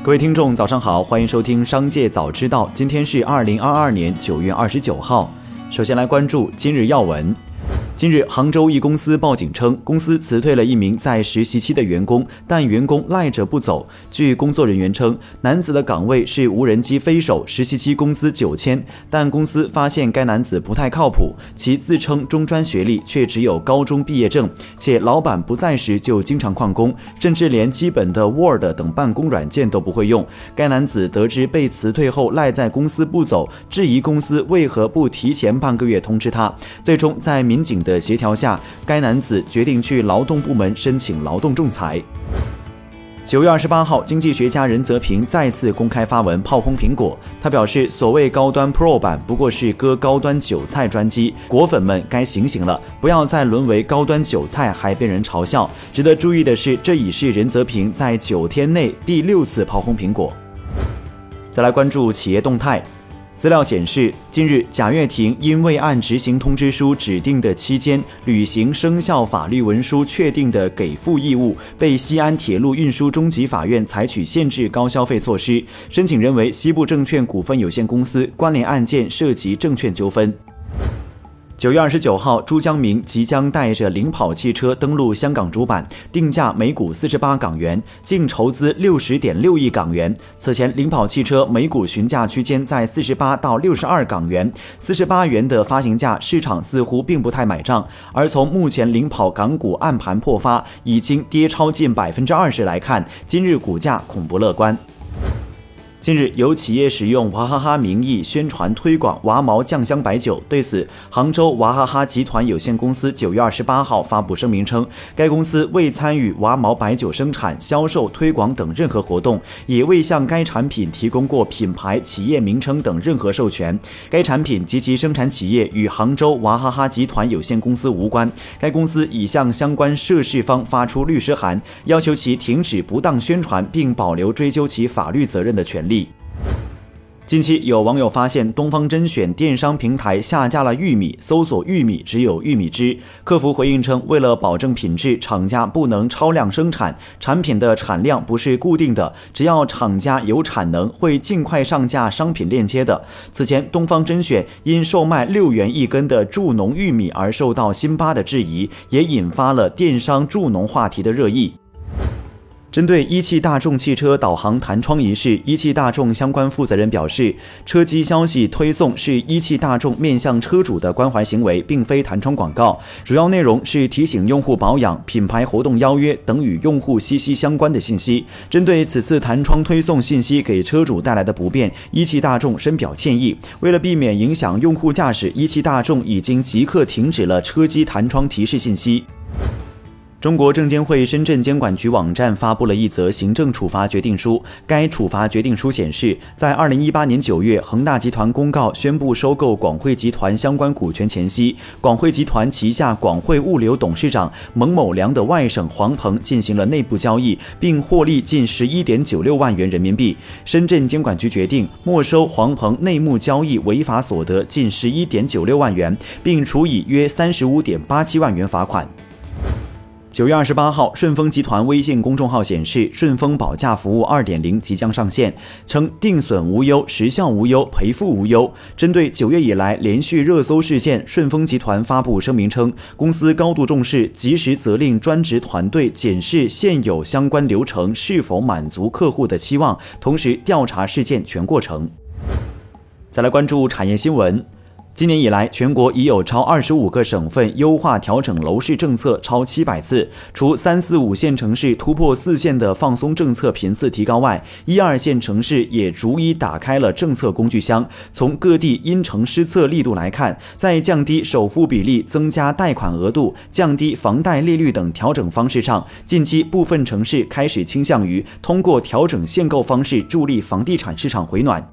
各位听众，早上好，欢迎收听《商界早知道》。今天是二零二二年九月二十九号。首先来关注今日要闻。近日，杭州一公司报警称，公司辞退了一名在实习期的员工，但员工赖着不走。据工作人员称，男子的岗位是无人机飞手，实习期工资九千，但公司发现该男子不太靠谱，其自称中专学历，却只有高中毕业证，且老板不在时就经常旷工，甚至连基本的 Word 等办公软件都不会用。该男子得知被辞退后赖在公司不走，质疑公司为何不提前半个月通知他，最终在民警。的协调下，该男子决定去劳动部门申请劳动仲裁。九月二十八号，经济学家任泽平再次公开发文炮轰苹果。他表示，所谓高端 Pro 版不过是割高端韭菜专机，果粉们该醒醒了，不要再沦为高端韭菜还被人嘲笑。值得注意的是，这已是任泽平在九天内第六次炮轰苹果。再来关注企业动态。资料显示，近日贾跃亭因未按执行通知书指定的期间履行生效法律文书确定的给付义务，被西安铁路运输中级法院采取限制高消费措施。申请人为西部证券股份有限公司，关联案件涉及证券纠纷。九月二十九号，朱江明即将带着领跑汽车登陆香港主板，定价每股四十八港元，净筹资六十点六亿港元。此前，领跑汽车每股询价区间在四十八到六十二港元，四十八元的发行价，市场似乎并不太买账。而从目前领跑港股暗盘破发，已经跌超近百分之二十来看，今日股价恐不乐观。近日，有企业使用娃哈哈名义宣传推广娃毛酱香白酒。对此，杭州娃哈哈集团有限公司九月二十八号发布声明称，该公司未参与娃毛白酒生产、销售、推广等任何活动，也未向该产品提供过品牌、企业名称等任何授权。该产品及其生产企业与杭州娃哈哈集团有限公司无关。该公司已向相关涉事方发出律师函，要求其停止不当宣传，并保留追究其法律责任的权利。近期有网友发现东方甄选电商平台下架了玉米，搜索玉米只有玉米汁。客服回应称，为了保证品质，厂家不能超量生产，产品的产量不是固定的，只要厂家有产能，会尽快上架商品链接的。此前，东方甄选因售卖六元一根的助农玉米而受到辛巴的质疑，也引发了电商助农话题的热议。针对一汽大众汽车导航弹窗一事，一汽大众相关负责人表示，车机消息推送是一汽大众面向车主的关怀行为，并非弹窗广告，主要内容是提醒用户保养、品牌活动邀约等与用户息息相关的信息。针对此次弹窗推送信息给车主带来的不便，一汽大众深表歉意。为了避免影响用户驾驶，一汽大众已经即刻停止了车机弹窗提示信息。中国证监会深圳监管局网站发布了一则行政处罚决定书。该处罚决定书显示，在二零一八年九月，恒大集团公告宣布收购广汇集团相关股权前夕，广汇集团旗下广汇物流董事长蒙某良的外甥黄鹏进行了内部交易，并获利近十一点九六万元人民币。深圳监管局决定没收黄鹏内幕交易违法所得近十一点九六万元，并处以约三十五点八七万元罚款。九月二十八号，顺丰集团微信公众号显示，顺丰保价服务二点零即将上线，称定损无忧、时效无忧、赔付无忧。针对九月以来连续热搜事件，顺丰集团发布声明称，公司高度重视，及时责令专职团队检视现有相关流程是否满足客户的期望，同时调查事件全过程。再来关注产业新闻。今年以来，全国已有超二十五个省份优化调整楼市政策超七百次。除三四五线城市突破四线的放松政策频次提高外，一二线城市也逐一打开了政策工具箱。从各地因城施策力度来看，在降低首付比例、增加贷款额度、降低房贷利率等调整方式上，近期部分城市开始倾向于通过调整限购方式助力房地产市场回暖。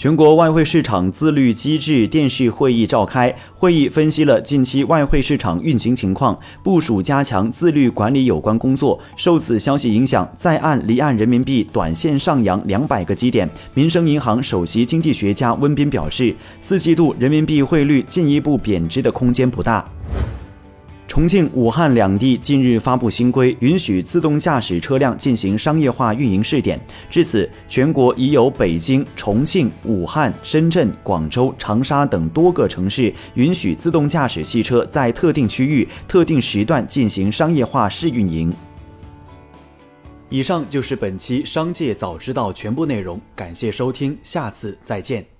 全国外汇市场自律机制电视会议召开，会议分析了近期外汇市场运行情况，部署加强自律管理有关工作。受此消息影响，在岸离岸人民币短线上扬两百个基点。民生银行首席经济学家温彬表示，四季度人民币汇率进一步贬值的空间不大。重庆、武汉两地近日发布新规，允许自动驾驶车辆进行商业化运营试点。至此，全国已有北京、重庆、武汉、深圳、广州、长沙等多个城市允许自动驾驶汽车在特定区域、特定时段进行商业化试运营。以上就是本期《商界早知道》全部内容，感谢收听，下次再见。